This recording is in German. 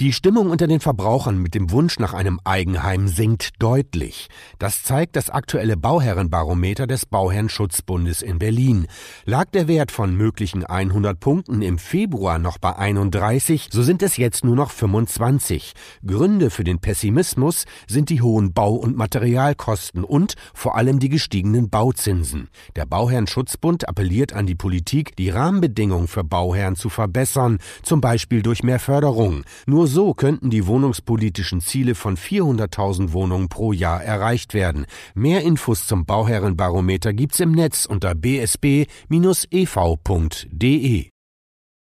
Die Stimmung unter den Verbrauchern mit dem Wunsch nach einem Eigenheim sinkt deutlich. Das zeigt das aktuelle Bauherrenbarometer des Bauherrenschutzbundes in Berlin. Lag der Wert von möglichen 100 Punkten im Februar noch bei 31, so sind es jetzt nur noch 25. Gründe für den Pessimismus sind die hohen Bau- und Materialkosten und vor allem die gestiegenen Bauzinsen. Der Bauherrenschutzbund appelliert an die Politik, die Rahmenbedingungen für Bauherren zu verbessern, zum Beispiel durch mehr Förderung. Nur nur so könnten die wohnungspolitischen Ziele von 400.000 Wohnungen pro Jahr erreicht werden. Mehr Infos zum Bauherrenbarometer gibt's im Netz unter bsb-ev.de.